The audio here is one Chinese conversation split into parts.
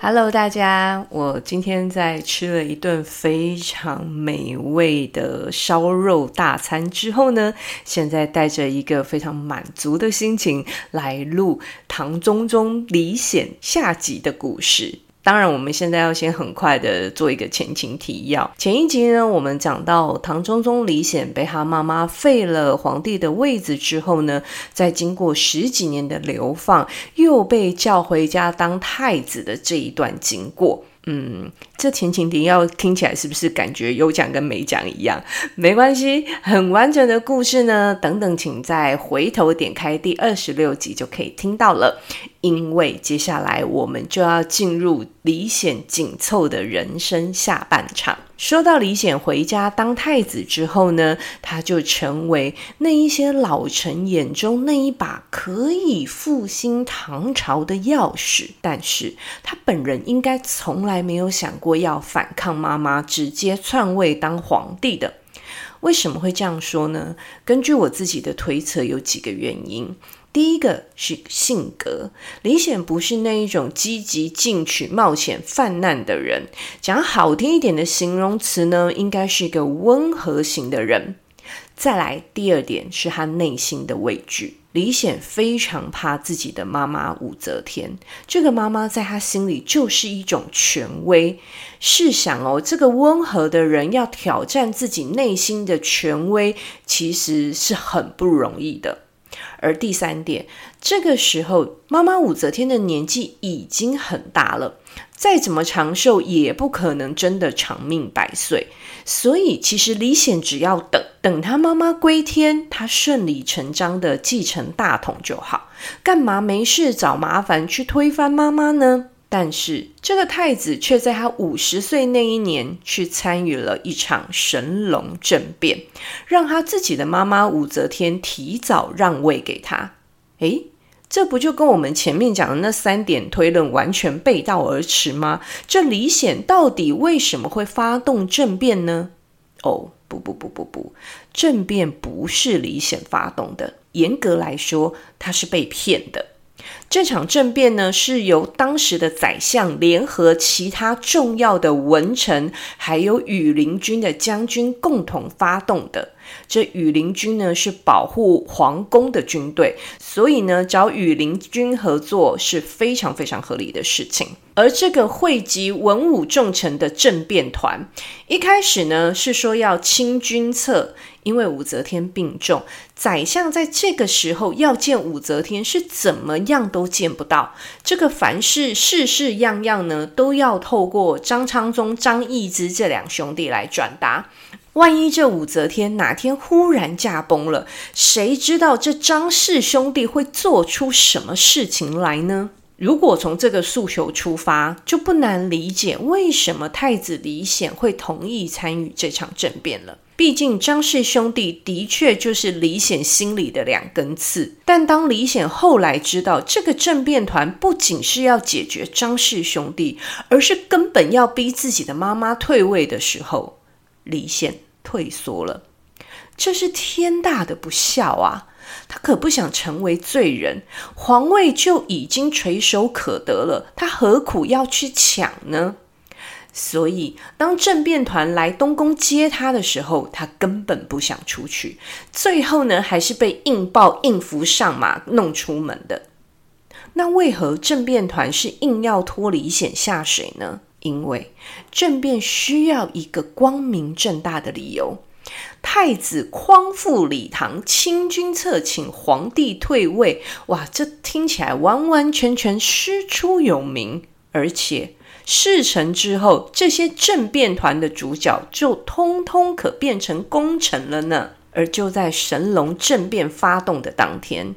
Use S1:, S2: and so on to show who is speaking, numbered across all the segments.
S1: Hello，大家，我今天在吃了一顿非常美味的烧肉大餐之后呢，现在带着一个非常满足的心情来录唐中宗李显下集的故事。当然，我们现在要先很快的做一个前情提要。前一集呢，我们讲到唐中宗李显被他妈妈废了皇帝的位子之后呢，在经过十几年的流放，又被叫回家当太子的这一段经过。嗯，这前情提要听起来是不是感觉有讲跟没讲一样？没关系，很完整的故事呢，等等，请再回头点开第二十六集就可以听到了。因为接下来我们就要进入李显紧凑的人生下半场。说到李显回家当太子之后呢，他就成为那一些老臣眼中那一把可以复兴唐朝的钥匙。但是他本人应该从来没有想过要反抗妈妈，直接篡位当皇帝的。为什么会这样说呢？根据我自己的推测，有几个原因。第一个是性格，李显不是那一种积极进取、冒险犯难的人。讲好听一点的形容词呢，应该是一个温和型的人。再来，第二点是他内心的畏惧。李显非常怕自己的妈妈武则天，这个妈妈在他心里就是一种权威。试想哦，这个温和的人要挑战自己内心的权威，其实是很不容易的。而第三点，这个时候妈妈武则天的年纪已经很大了，再怎么长寿也不可能真的长命百岁。所以，其实李显只要等等他妈妈归天，他顺理成章的继承大统就好，干嘛没事找麻烦去推翻妈妈呢？但是这个太子却在他五十岁那一年去参与了一场神龙政变，让他自己的妈妈武则天提早让位给他。诶，这不就跟我们前面讲的那三点推论完全背道而驰吗？这李显到底为什么会发动政变呢？哦，不不不不不，政变不是李显发动的，严格来说，他是被骗的。这场政变呢，是由当时的宰相联合其他重要的文臣，还有羽林军的将军共同发动的。这羽林军呢，是保护皇宫的军队，所以呢，找羽林军合作是非常非常合理的事情。而这个汇集文武重臣的政变团，一开始呢是说要清君侧，因为武则天病重，宰相在这个时候要见武则天是怎么样都都见不到。这个凡事事事样样呢，都要透过张昌宗、张易之这两兄弟来转达。万一这武则天哪天忽然驾崩了，谁知道这张氏兄弟会做出什么事情来呢？如果从这个诉求出发，就不难理解为什么太子李显会同意参与这场政变了。毕竟张氏兄弟的确就是李显心里的两根刺。但当李显后来知道这个政变团不仅是要解决张氏兄弟，而是根本要逼自己的妈妈退位的时候，李显。退缩了，这是天大的不孝啊！他可不想成为罪人，皇位就已经垂手可得了，他何苦要去抢呢？所以，当政变团来东宫接他的时候，他根本不想出去。最后呢，还是被硬抱硬扶上马弄出门的。那为何政变团是硬要脱离险下水呢？因为政变需要一个光明正大的理由，太子匡复礼堂，清君侧，请皇帝退位。哇，这听起来完完全全师出有名，而且事成之后，这些政变团的主角就通通可变成功臣了呢。而就在神龙政变发动的当天，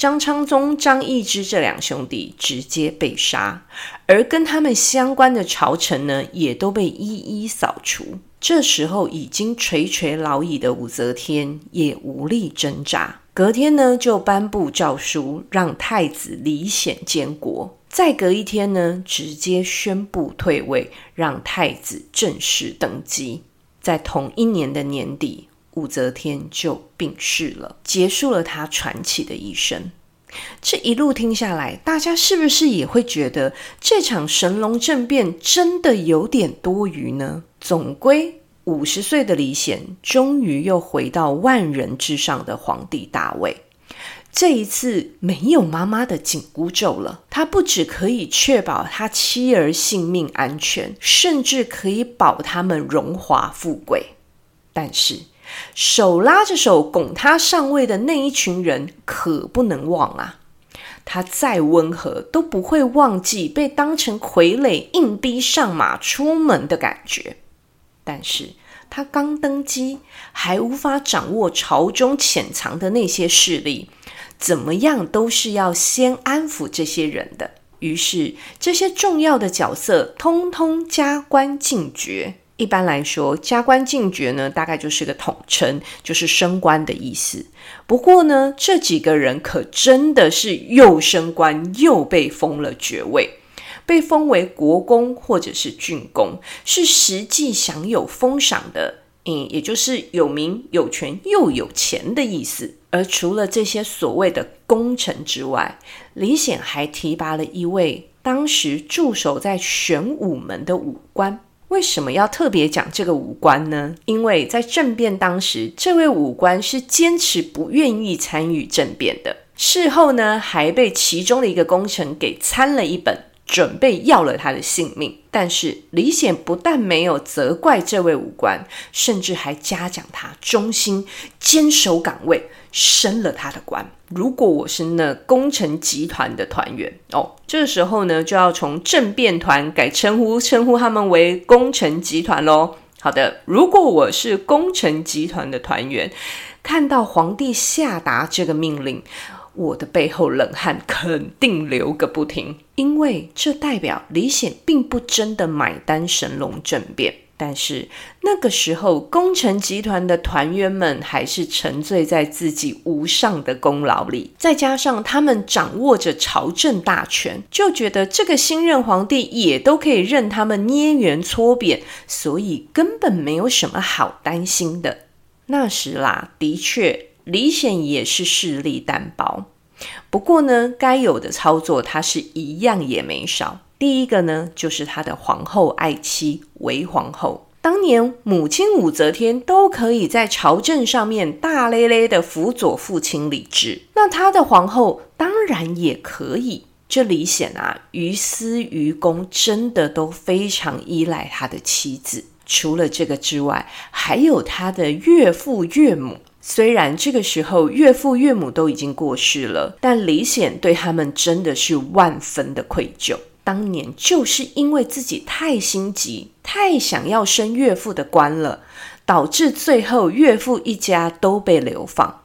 S1: 张昌宗、张易之这两兄弟直接被杀，而跟他们相关的朝臣呢，也都被一一扫除。这时候已经垂垂老矣的武则天也无力挣扎，隔天呢就颁布诏书，让太子李显监国。再隔一天呢，直接宣布退位，让太子正式登基。在同一年的年底，武则天就病逝了，结束了她传奇的一生。这一路听下来，大家是不是也会觉得这场神龙政变真的有点多余呢？总归五十岁的李显，终于又回到万人之上的皇帝大位。这一次没有妈妈的紧箍咒了，他不只可以确保他妻儿性命安全，甚至可以保他们荣华富贵。但是，手拉着手拱他上位的那一群人可不能忘啊！他再温和都不会忘记被当成傀儡硬逼上马出门的感觉。但是他刚登基，还无法掌握朝中潜藏的那些势力。怎么样都是要先安抚这些人的。于是，这些重要的角色通通加官进爵。一般来说，加官进爵呢，大概就是个统称，就是升官的意思。不过呢，这几个人可真的是又升官又被封了爵位，被封为国公或者是郡公，是实际享有封赏的。嗯，也就是有名有权又有钱的意思。而除了这些所谓的功臣之外，李显还提拔了一位当时驻守在玄武门的武官。为什么要特别讲这个五官呢？因为在政变当时，这位武官是坚持不愿意参与政变的。事后呢，还被其中的一个功臣给参了一本。准备要了他的性命，但是李显不但没有责怪这位武官，甚至还嘉奖他忠心坚守岗位，升了他的官。如果我是那工程集团的团员哦，这时候呢，就要从政变团改称呼，称呼他们为工程集团喽。好的，如果我是工程集团的团员，看到皇帝下达这个命令。我的背后冷汗肯定流个不停，因为这代表李显并不真的买单神龙政变。但是那个时候，功臣集团的团员们还是沉醉在自己无上的功劳里，再加上他们掌握着朝政大权，就觉得这个新任皇帝也都可以任他们捏圆搓扁，所以根本没有什么好担心的。那时啦，的确。李显也是势力单薄，不过呢，该有的操作他是一样也没少。第一个呢，就是他的皇后爱妻韦皇后。当年母亲武则天都可以在朝政上面大咧咧的辅佐父亲李治，那他的皇后当然也可以。这李显啊，于私于公真的都非常依赖他的妻子。除了这个之外，还有他的岳父岳母。虽然这个时候岳父岳母都已经过世了，但李显对他们真的是万分的愧疚。当年就是因为自己太心急，太想要升岳父的官了，导致最后岳父一家都被流放。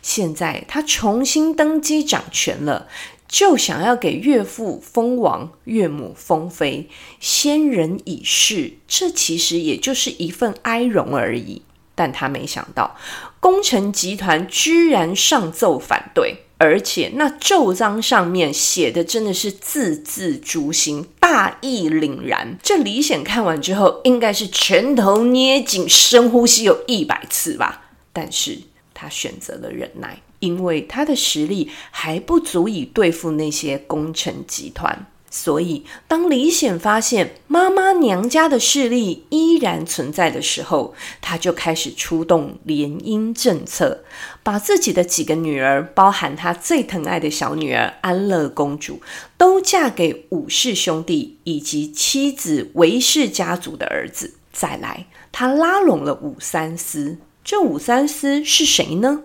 S1: 现在他重新登基掌权了，就想要给岳父封王，岳母封妃，先人已逝，这其实也就是一份哀荣而已。但他没想到，工程集团居然上奏反对，而且那奏章上面写的真的是字字诛心，大义凛然。这李显看完之后，应该是拳头捏紧，深呼吸有一百次吧。但是他选择了忍耐，因为他的实力还不足以对付那些工程集团。所以，当李显发现妈妈娘家的势力依然存在的时候，他就开始出动联姻政策，把自己的几个女儿，包含他最疼爱的小女儿安乐公主，都嫁给武氏兄弟以及妻子韦氏家族的儿子。再来，他拉拢了武三思。这武三思是谁呢？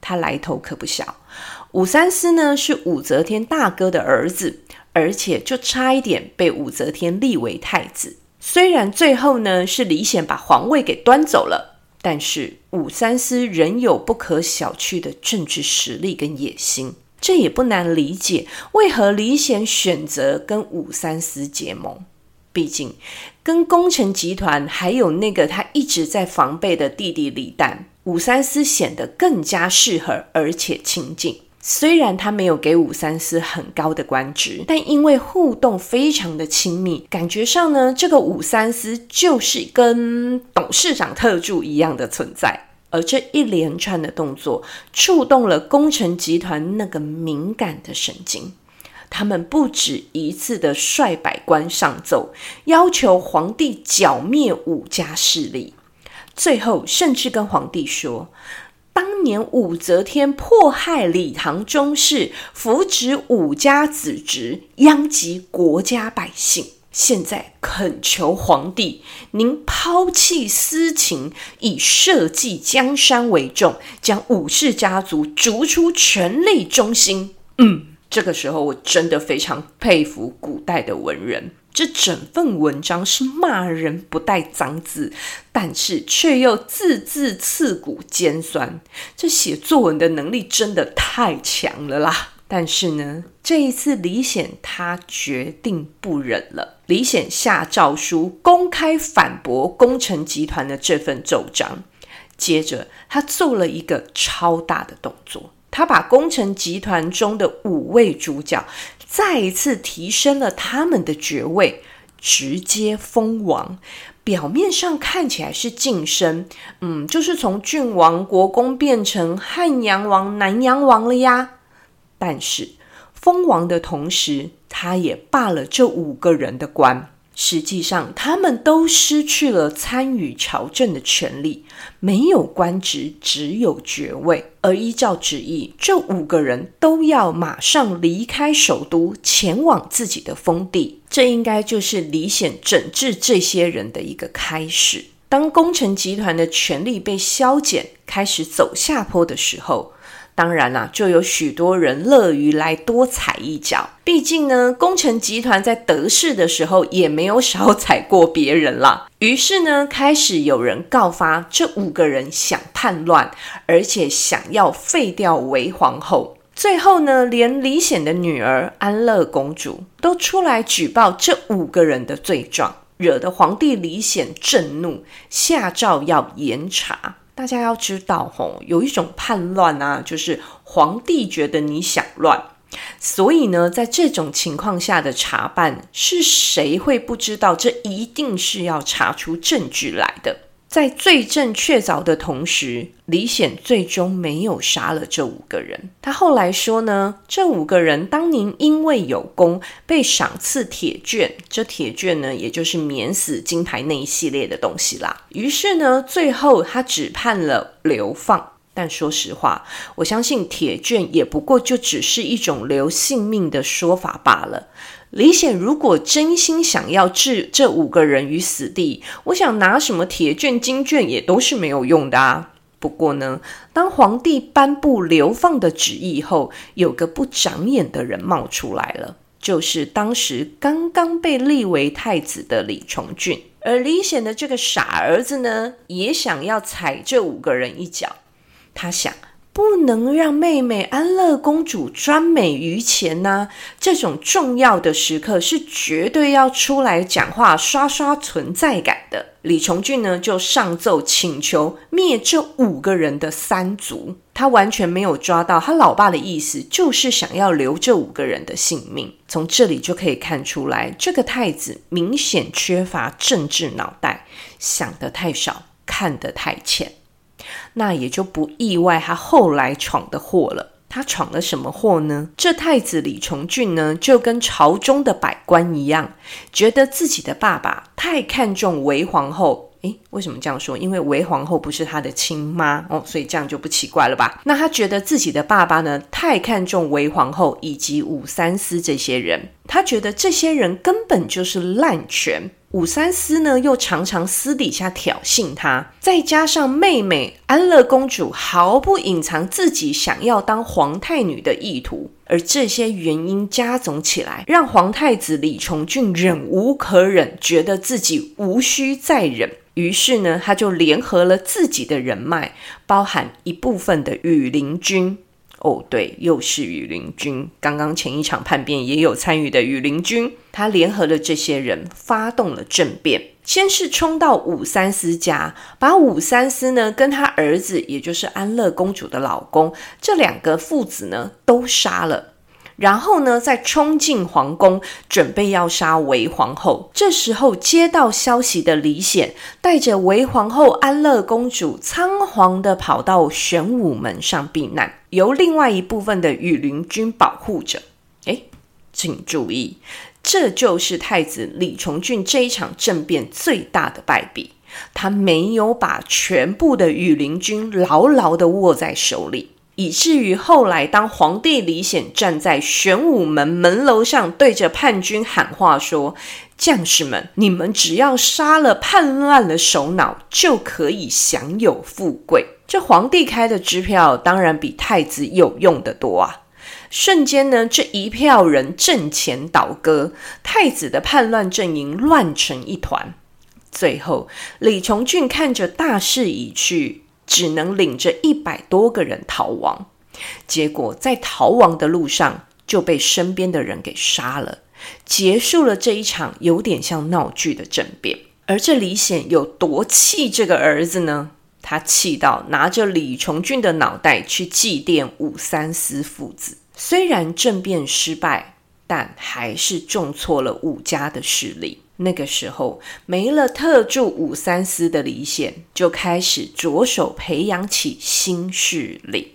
S1: 他来头可不小。武三思呢，是武则天大哥的儿子。而且就差一点被武则天立为太子。虽然最后呢是李显把皇位给端走了，但是武三思仍有不可小觑的政治实力跟野心。这也不难理解，为何李显选择跟武三思结盟。毕竟跟功臣集团还有那个他一直在防备的弟弟李旦，武三思显得更加适合，而且亲近。虽然他没有给武三思很高的官职，但因为互动非常的亲密，感觉上呢，这个武三思就是跟董事长特助一样的存在。而这一连串的动作，触动了工程集团那个敏感的神经。他们不止一次的率百官上奏，要求皇帝剿灭武家势力，最后甚至跟皇帝说。当年武则天迫害李唐宗室，扶植武家子侄，殃及国家百姓。现在恳求皇帝，您抛弃私情，以社稷江山为重，将武氏家族逐出权力中心。嗯，这个时候我真的非常佩服古代的文人。这整份文章是骂人不带脏字，但是却又字字刺骨尖酸。这写作文的能力真的太强了啦！但是呢，这一次李显他决定不忍了。李显下诏书，公开反驳工程集团的这份奏章。接着，他做了一个超大的动作，他把工程集团中的五位主角。再一次提升了他们的爵位，直接封王。表面上看起来是晋升，嗯，就是从郡王、国公变成汉阳王、南阳王了呀。但是封王的同时，他也罢了这五个人的官。实际上，他们都失去了参与朝政的权利，没有官职，只有爵位。而依照旨意，这五个人都要马上离开首都，前往自己的封地。这应该就是李显整治这些人的一个开始。当功臣集团的权力被削减，开始走下坡的时候，当然啦，就有许多人乐于来多踩一脚。毕竟呢，功臣集团在得势的时候也没有少踩过别人啦。于是呢，开始有人告发这五个人想叛乱，而且想要废掉韦皇后。最后呢，连李显的女儿安乐公主都出来举报这五个人的罪状，惹得皇帝李显震怒，下诏要严查。大家要知道，吼，有一种叛乱啊，就是皇帝觉得你想乱，所以呢，在这种情况下的查办，是谁会不知道？这一定是要查出证据来的。在罪证确凿的同时，李显最终没有杀了这五个人。他后来说呢，这五个人当年因为有功，被赏赐铁券。这铁券呢，也就是免死金牌那一系列的东西啦。于是呢，最后他只判了流放。但说实话，我相信铁券也不过就只是一种留性命的说法罢了。李显如果真心想要置这五个人于死地，我想拿什么铁券、金券也都是没有用的啊。不过呢，当皇帝颁布流放的旨意后，有个不长眼的人冒出来了，就是当时刚刚被立为太子的李重俊。而李显的这个傻儿子呢，也想要踩这五个人一脚。他想。不能让妹妹安乐公主专美于前呐、啊！这种重要的时刻是绝对要出来讲话，刷刷存在感的。李重俊呢，就上奏请求灭这五个人的三族。他完全没有抓到他老爸的意思，就是想要留这五个人的性命。从这里就可以看出来，这个太子明显缺乏政治脑袋，想得太少，看得太浅。那也就不意外，他后来闯的祸了。他闯了什么祸呢？这太子李重俊呢，就跟朝中的百官一样，觉得自己的爸爸太看重韦皇后。诶，为什么这样说？因为韦皇后不是他的亲妈哦，所以这样就不奇怪了吧？那他觉得自己的爸爸呢，太看重韦皇后以及武三思这些人，他觉得这些人根本就是滥权。武三思呢，又常常私底下挑衅他，再加上妹妹安乐公主毫不隐藏自己想要当皇太女的意图，而这些原因加总起来，让皇太子李重俊忍无可忍，觉得自己无需再忍，于是呢，他就联合了自己的人脉，包含一部分的羽林军。哦，对，又是羽林军。刚刚前一场叛变也有参与的羽林军，他联合了这些人，发动了政变。先是冲到武三思家，把武三思呢跟他儿子，也就是安乐公主的老公，这两个父子呢都杀了。然后呢，再冲进皇宫，准备要杀韦皇后。这时候接到消息的李显，带着韦皇后、安乐公主，仓皇地跑到玄武门上避难，由另外一部分的羽林军保护着。诶，请注意，这就是太子李重俊这一场政变最大的败笔，他没有把全部的羽林军牢牢地握在手里。以至于后来，当皇帝李显站在玄武门门楼上，对着叛军喊话说：“将士们，你们只要杀了叛乱的首脑，就可以享有富贵。”这皇帝开的支票，当然比太子有用得多啊！瞬间呢，这一票人阵前倒戈，太子的叛乱阵营乱成一团。最后，李重俊看着大势已去。只能领着一百多个人逃亡，结果在逃亡的路上就被身边的人给杀了，结束了这一场有点像闹剧的政变。而这李显有多气这个儿子呢？他气到拿着李重俊的脑袋去祭奠武三思父子。虽然政变失败，但还是重挫了武家的势力。那个时候，没了特助武三思的李显，就开始着手培养起新势力。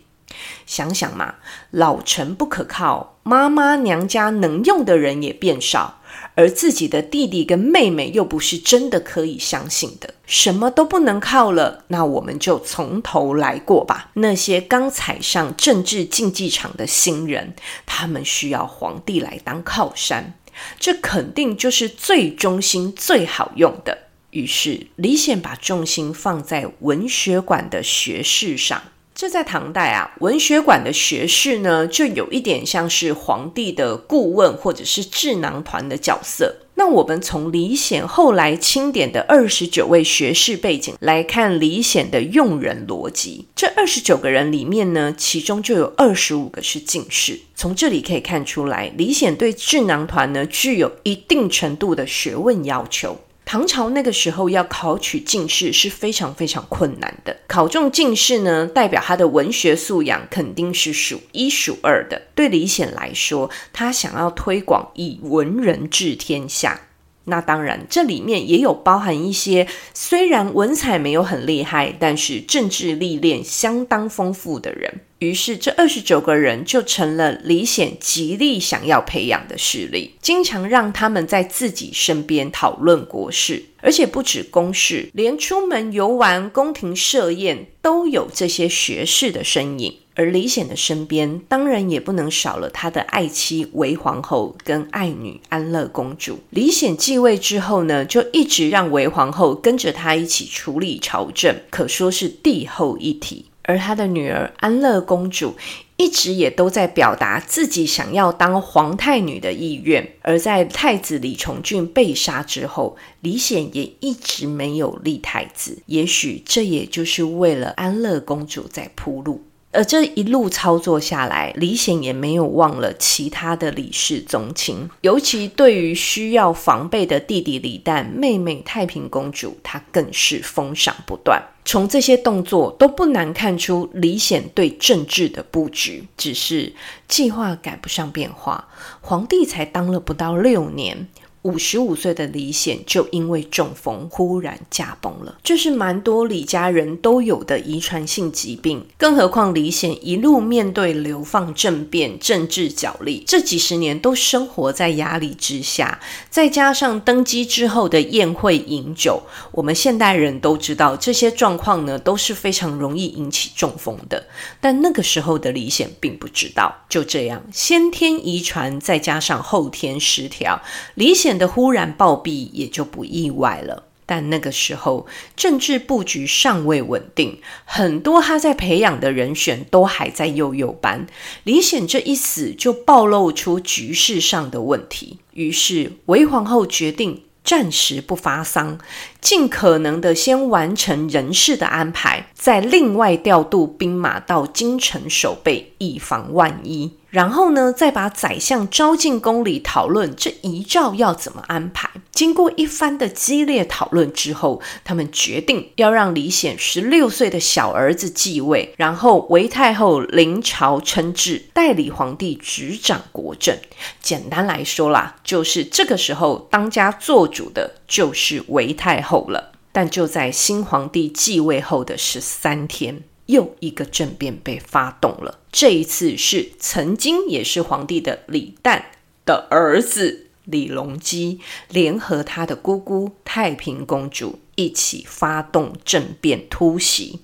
S1: 想想嘛，老臣不可靠，妈妈娘家能用的人也变少，而自己的弟弟跟妹妹又不是真的可以相信的，什么都不能靠了。那我们就从头来过吧。那些刚踩上政治竞技场的新人，他们需要皇帝来当靠山。这肯定就是最中心、最好用的。于是李显把重心放在文学馆的学士上。这在唐代啊，文学馆的学士呢，就有一点像是皇帝的顾问或者是智囊团的角色。那我们从李显后来钦点的二十九位学士背景来看李显的用人逻辑。这二十九个人里面呢，其中就有二十五个是进士。从这里可以看出来，李显对智囊团呢，具有一定程度的学问要求。唐朝那个时候要考取进士是非常非常困难的，考中进士呢，代表他的文学素养肯定是数一数二的。对李显来说，他想要推广以文人治天下，那当然这里面也有包含一些虽然文采没有很厉害，但是政治历练相当丰富的人。于是，这二十九个人就成了李显极力想要培养的势力，经常让他们在自己身边讨论国事，而且不止公事，连出门游玩、宫廷设宴都有这些学士的身影。而李显的身边，当然也不能少了他的爱妻韦皇后跟爱女安乐公主。李显继位之后呢，就一直让韦皇后跟着他一起处理朝政，可说是帝后一体。而他的女儿安乐公主一直也都在表达自己想要当皇太女的意愿，而在太子李重俊被杀之后，李显也一直没有立太子。也许这也就是为了安乐公主在铺路。而这一路操作下来，李显也没有忘了其他的李氏宗亲，尤其对于需要防备的弟弟李旦、妹妹太平公主，他更是封赏不断。从这些动作都不难看出李显对政治的布局，只是计划赶不上变化。皇帝才当了不到六年。五十五岁的李显就因为中风忽然驾崩了，这是蛮多李家人都有的遗传性疾病。更何况李显一路面对流放政变、政治角力，这几十年都生活在压力之下，再加上登基之后的宴会饮酒，我们现代人都知道这些状况呢都是非常容易引起中风的。但那个时候的李显并不知道，就这样先天遗传再加上后天失调，李显的忽然暴毙也就不意外了，但那个时候政治布局尚未稳定，很多他在培养的人选都还在幼幼班。李显这一死，就暴露出局势上的问题。于是韦皇后决定暂时不发丧，尽可能的先完成人事的安排，再另外调度兵马到京城守备，以防万一。然后呢，再把宰相招进宫里讨论这遗诏要怎么安排。经过一番的激烈讨论之后，他们决定要让李显十六岁的小儿子继位，然后韦太后临朝称制，代理皇帝执掌国政。简单来说啦，就是这个时候当家做主的就是韦太后了。但就在新皇帝继位后的十三天，又一个政变被发动了。这一次是曾经也是皇帝的李旦的儿子李隆基，联合他的姑姑太平公主一起发动政变突袭。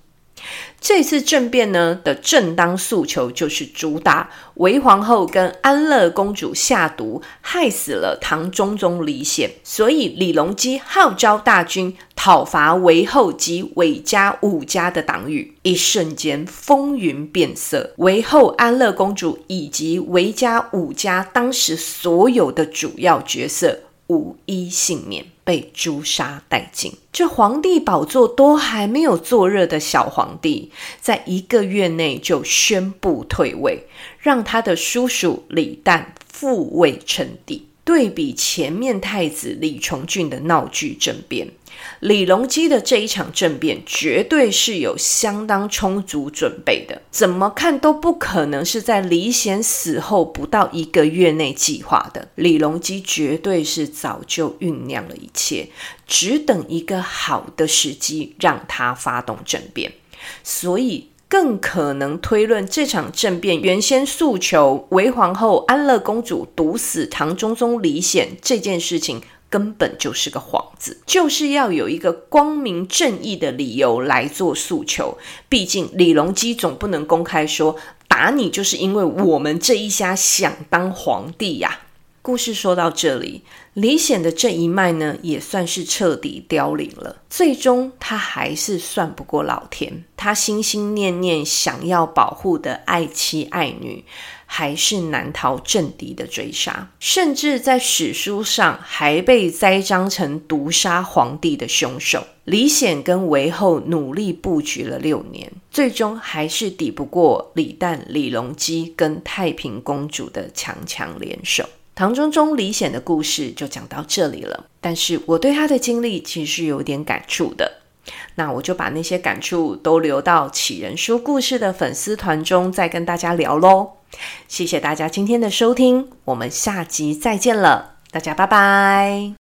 S1: 这次政变呢的正当诉求就是主打韦皇后跟安乐公主下毒，害死了唐中宗李显，所以李隆基号召大军讨伐韦后及韦家五家的党羽，一瞬间风云变色，韦后、安乐公主以及韦家五家当时所有的主要角色。无一幸免，被诛杀殆尽。这皇帝宝座都还没有坐热的小皇帝，在一个月内就宣布退位，让他的叔叔李旦复位称帝。对比前面太子李重俊的闹剧政变，李隆基的这一场政变绝对是有相当充足准备的，怎么看都不可能是在李显死后不到一个月内计划的。李隆基绝对是早就酝酿了一切，只等一个好的时机让他发动政变，所以。更可能推论，这场政变原先诉求韦皇后、安乐公主毒死唐中宗李显这件事情，根本就是个幌子，就是要有一个光明正义的理由来做诉求。毕竟李隆基总不能公开说打你就是因为我们这一家想当皇帝呀。故事说到这里，李显的这一脉呢，也算是彻底凋零了。最终，他还是算不过老天。他心心念念想要保护的爱妻爱女，还是难逃政敌的追杀，甚至在史书上还被栽赃成毒杀皇帝的凶手。李显跟韦后努力布局了六年，最终还是抵不过李旦、李隆基跟太平公主的强强联手。唐中宗李显的故事就讲到这里了，但是我对他的经历其实是有点感触的，那我就把那些感触都留到杞人说故事的粉丝团中再跟大家聊喽。谢谢大家今天的收听，我们下集再见了，大家拜拜。